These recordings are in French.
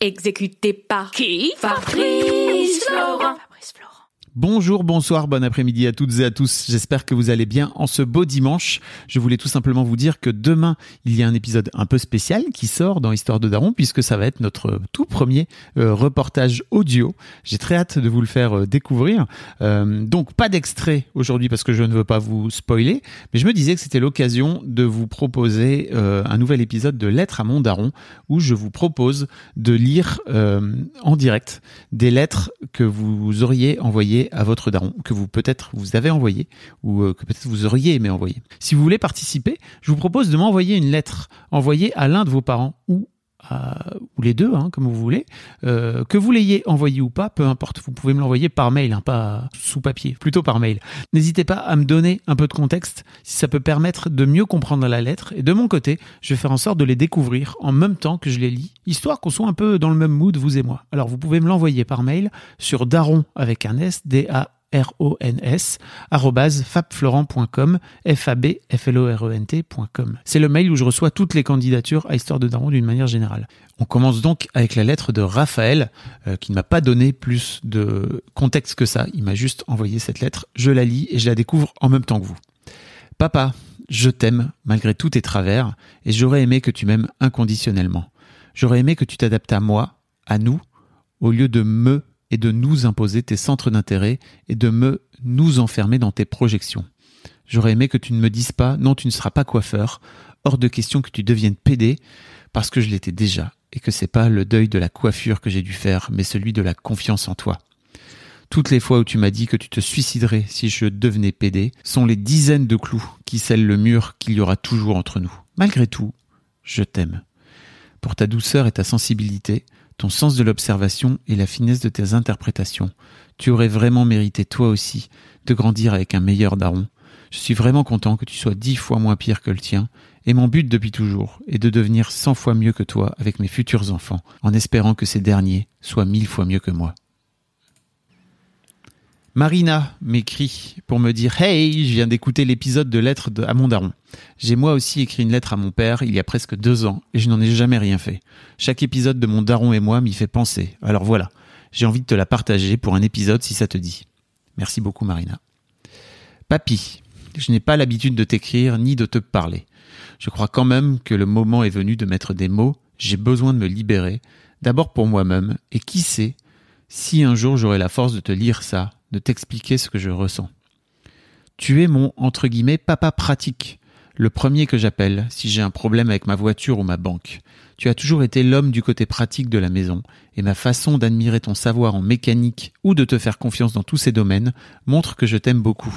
Exécuté par qui? Fabrice Florent. Fabrice Florent. Bonjour, bonsoir, bon après-midi à toutes et à tous. J'espère que vous allez bien en ce beau dimanche. Je voulais tout simplement vous dire que demain, il y a un épisode un peu spécial qui sort dans Histoire de Daron puisque ça va être notre tout premier euh, reportage audio. J'ai très hâte de vous le faire euh, découvrir. Euh, donc pas d'extrait aujourd'hui parce que je ne veux pas vous spoiler, mais je me disais que c'était l'occasion de vous proposer un nouvel épisode de Lettres à mon daron où je vous propose de lire en direct des lettres que vous auriez envoyées à votre daron que vous peut-être vous avez envoyé ou euh, que peut-être vous auriez aimé envoyer. Si vous voulez participer, je vous propose de m'envoyer une lettre envoyée à l'un de vos parents ou ou les deux, hein, comme vous voulez, euh, que vous l'ayez envoyé ou pas, peu importe, vous pouvez me l'envoyer par mail, hein, pas sous papier, plutôt par mail. N'hésitez pas à me donner un peu de contexte si ça peut permettre de mieux comprendre la lettre. Et de mon côté, je vais faire en sorte de les découvrir en même temps que je les lis, histoire qu'on soit un peu dans le même mood, vous et moi. Alors vous pouvez me l'envoyer par mail sur daron avec un S, D-A R-O-N-S, fabflorent.com, F-A-B-F-L-O-R-E-N-T.com. C'est le mail où je reçois toutes les candidatures à Histoire de Daron d'une manière générale. On commence donc avec la lettre de Raphaël, euh, qui ne m'a pas donné plus de contexte que ça. Il m'a juste envoyé cette lettre. Je la lis et je la découvre en même temps que vous. Papa, je t'aime malgré tous tes travers et j'aurais aimé que tu m'aimes inconditionnellement. J'aurais aimé que tu t'adaptes à moi, à nous, au lieu de me et de nous imposer tes centres d'intérêt et de me nous enfermer dans tes projections. J'aurais aimé que tu ne me dises pas non tu ne seras pas coiffeur, hors de question que tu deviennes pédé, parce que je l'étais déjà, et que c'est pas le deuil de la coiffure que j'ai dû faire, mais celui de la confiance en toi. Toutes les fois où tu m'as dit que tu te suiciderais si je devenais pédé sont les dizaines de clous qui scellent le mur qu'il y aura toujours entre nous. Malgré tout, je t'aime. Pour ta douceur et ta sensibilité, ton sens de l'observation et la finesse de tes interprétations. Tu aurais vraiment mérité toi aussi de grandir avec un meilleur daron. Je suis vraiment content que tu sois dix fois moins pire que le tien, et mon but depuis toujours est de devenir cent fois mieux que toi avec mes futurs enfants, en espérant que ces derniers soient mille fois mieux que moi. Marina m'écrit pour me dire Hey, je viens d'écouter l'épisode de lettres de, à mon daron. J'ai moi aussi écrit une lettre à mon père il y a presque deux ans et je n'en ai jamais rien fait. Chaque épisode de mon daron et moi m'y fait penser. Alors voilà, j'ai envie de te la partager pour un épisode si ça te dit. Merci beaucoup Marina. Papy, je n'ai pas l'habitude de t'écrire ni de te parler. Je crois quand même que le moment est venu de mettre des mots. J'ai besoin de me libérer, d'abord pour moi-même, et qui sait si un jour j'aurai la force de te lire ça de t'expliquer ce que je ressens. Tu es mon, entre guillemets, papa pratique, le premier que j'appelle si j'ai un problème avec ma voiture ou ma banque. Tu as toujours été l'homme du côté pratique de la maison, et ma façon d'admirer ton savoir en mécanique ou de te faire confiance dans tous ces domaines montre que je t'aime beaucoup.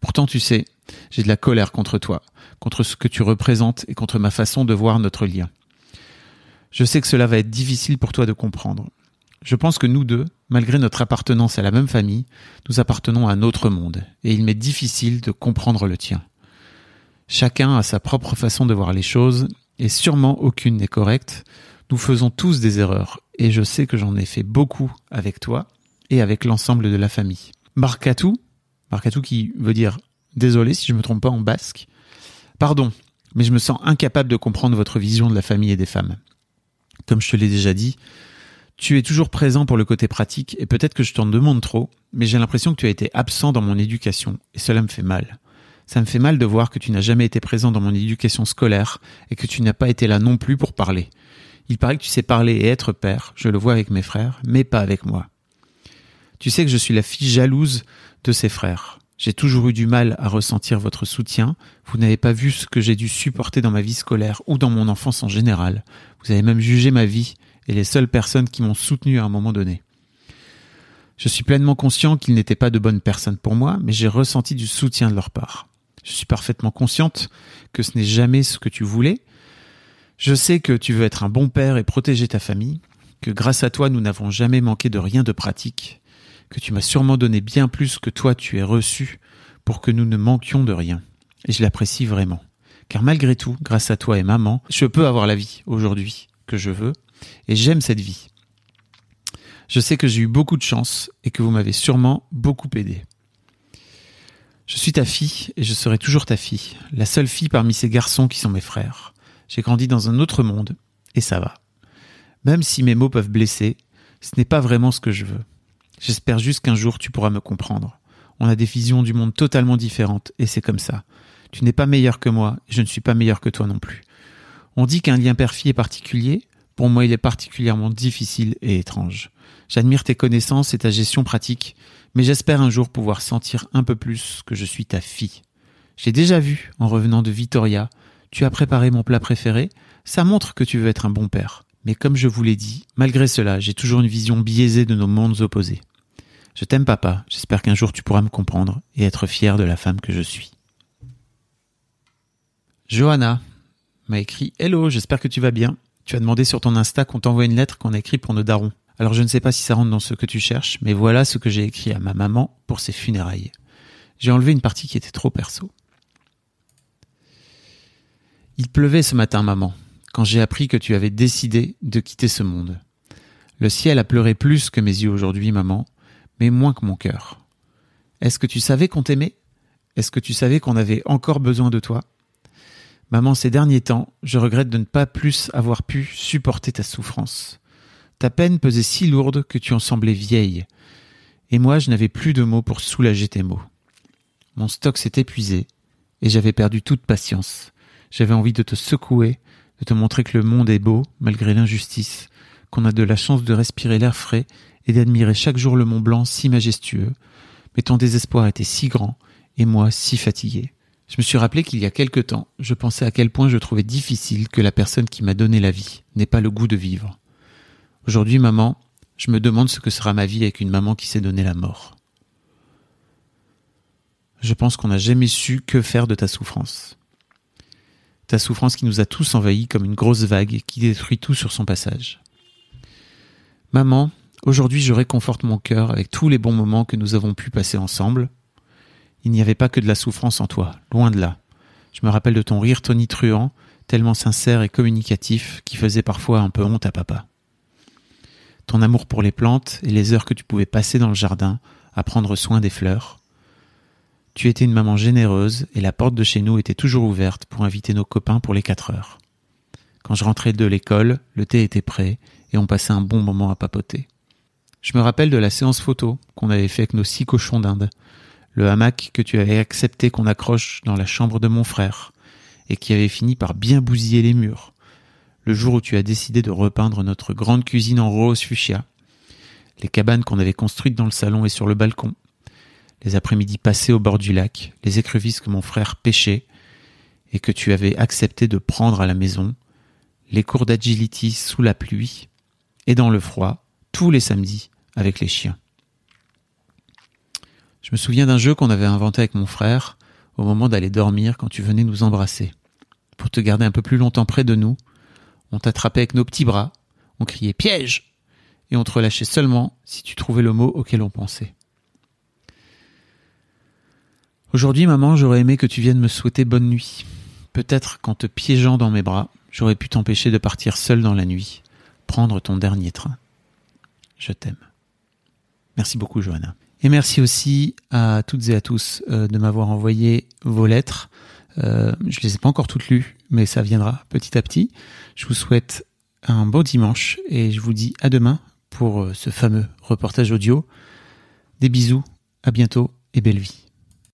Pourtant, tu sais, j'ai de la colère contre toi, contre ce que tu représentes et contre ma façon de voir notre lien. Je sais que cela va être difficile pour toi de comprendre, je pense que nous deux, malgré notre appartenance à la même famille, nous appartenons à un autre monde, et il m'est difficile de comprendre le tien. Chacun a sa propre façon de voir les choses, et sûrement aucune n'est correcte. Nous faisons tous des erreurs, et je sais que j'en ai fait beaucoup avec toi et avec l'ensemble de la famille. Marcatou, Marcatou qui veut dire désolé si je me trompe pas en basque. Pardon, mais je me sens incapable de comprendre votre vision de la famille et des femmes. Comme je te l'ai déjà dit, tu es toujours présent pour le côté pratique et peut-être que je t'en demande trop, mais j'ai l'impression que tu as été absent dans mon éducation et cela me fait mal. Ça me fait mal de voir que tu n'as jamais été présent dans mon éducation scolaire et que tu n'as pas été là non plus pour parler. Il paraît que tu sais parler et être père, je le vois avec mes frères, mais pas avec moi. Tu sais que je suis la fille jalouse de ses frères. J'ai toujours eu du mal à ressentir votre soutien. Vous n'avez pas vu ce que j'ai dû supporter dans ma vie scolaire ou dans mon enfance en général. Vous avez même jugé ma vie et les seules personnes qui m'ont soutenu à un moment donné. Je suis pleinement conscient qu'ils n'étaient pas de bonnes personnes pour moi, mais j'ai ressenti du soutien de leur part. Je suis parfaitement consciente que ce n'est jamais ce que tu voulais. Je sais que tu veux être un bon père et protéger ta famille, que grâce à toi nous n'avons jamais manqué de rien de pratique, que tu m'as sûrement donné bien plus que toi tu es reçu pour que nous ne manquions de rien. Et je l'apprécie vraiment. Car malgré tout, grâce à toi et maman, je peux avoir la vie aujourd'hui que je veux, et j'aime cette vie. Je sais que j'ai eu beaucoup de chance et que vous m'avez sûrement beaucoup aidé. Je suis ta fille et je serai toujours ta fille, la seule fille parmi ces garçons qui sont mes frères. J'ai grandi dans un autre monde et ça va. Même si mes mots peuvent blesser, ce n'est pas vraiment ce que je veux. J'espère juste qu'un jour tu pourras me comprendre. On a des visions du monde totalement différentes et c'est comme ça. Tu n'es pas meilleur que moi et je ne suis pas meilleur que toi non plus. On dit qu'un lien père-fille est particulier. Pour moi, il est particulièrement difficile et étrange. J'admire tes connaissances et ta gestion pratique, mais j'espère un jour pouvoir sentir un peu plus que je suis ta fille. J'ai déjà vu, en revenant de Vitoria, tu as préparé mon plat préféré, ça montre que tu veux être un bon père. Mais comme je vous l'ai dit, malgré cela, j'ai toujours une vision biaisée de nos mondes opposés. Je t'aime papa, j'espère qu'un jour tu pourras me comprendre et être fier de la femme que je suis. Johanna m'a écrit Hello, j'espère que tu vas bien. Tu as demandé sur ton Insta qu'on t'envoie une lettre qu'on a écrite pour nos darons. Alors je ne sais pas si ça rentre dans ce que tu cherches, mais voilà ce que j'ai écrit à ma maman pour ses funérailles. J'ai enlevé une partie qui était trop perso. Il pleuvait ce matin, maman, quand j'ai appris que tu avais décidé de quitter ce monde. Le ciel a pleuré plus que mes yeux aujourd'hui, maman, mais moins que mon cœur. Est-ce que tu savais qu'on t'aimait? Est-ce que tu savais qu'on avait encore besoin de toi? Maman, ces derniers temps, je regrette de ne pas plus avoir pu supporter ta souffrance. Ta peine pesait si lourde que tu en semblais vieille. Et moi, je n'avais plus de mots pour soulager tes maux. Mon stock s'est épuisé, et j'avais perdu toute patience. J'avais envie de te secouer, de te montrer que le monde est beau, malgré l'injustice, qu'on a de la chance de respirer l'air frais et d'admirer chaque jour le Mont Blanc si majestueux. Mais ton désespoir était si grand, et moi si fatigué. Je me suis rappelé qu'il y a quelque temps, je pensais à quel point je trouvais difficile que la personne qui m'a donné la vie n'ait pas le goût de vivre. Aujourd'hui, maman, je me demande ce que sera ma vie avec une maman qui s'est donné la mort. Je pense qu'on n'a jamais su que faire de ta souffrance. Ta souffrance qui nous a tous envahis comme une grosse vague et qui détruit tout sur son passage. Maman, aujourd'hui je réconforte mon cœur avec tous les bons moments que nous avons pu passer ensemble, il n'y avait pas que de la souffrance en toi, loin de là. Je me rappelle de ton rire tonitruant, tellement sincère et communicatif, qui faisait parfois un peu honte à papa. Ton amour pour les plantes et les heures que tu pouvais passer dans le jardin à prendre soin des fleurs. Tu étais une maman généreuse et la porte de chez nous était toujours ouverte pour inviter nos copains pour les quatre heures. Quand je rentrais de l'école, le thé était prêt et on passait un bon moment à papoter. Je me rappelle de la séance photo qu'on avait fait avec nos six cochons d'Inde, le hamac que tu avais accepté qu'on accroche dans la chambre de mon frère, et qui avait fini par bien bousiller les murs, le jour où tu as décidé de repeindre notre grande cuisine en rose fuchsia, les cabanes qu'on avait construites dans le salon et sur le balcon, les après-midi passés au bord du lac, les écrevisses que mon frère pêchait, et que tu avais accepté de prendre à la maison, les cours d'agility sous la pluie, et dans le froid, tous les samedis, avec les chiens. Je me souviens d'un jeu qu'on avait inventé avec mon frère au moment d'aller dormir quand tu venais nous embrasser. Pour te garder un peu plus longtemps près de nous, on t'attrapait avec nos petits bras, on criait piège et on te relâchait seulement si tu trouvais le mot auquel on pensait. Aujourd'hui, maman, j'aurais aimé que tu viennes me souhaiter bonne nuit. Peut-être qu'en te piégeant dans mes bras, j'aurais pu t'empêcher de partir seul dans la nuit, prendre ton dernier train. Je t'aime. Merci beaucoup, Johanna. Et merci aussi à toutes et à tous euh, de m'avoir envoyé vos lettres. Euh, je les ai pas encore toutes lues, mais ça viendra petit à petit. Je vous souhaite un bon dimanche et je vous dis à demain pour euh, ce fameux reportage audio. Des bisous, à bientôt et belle vie.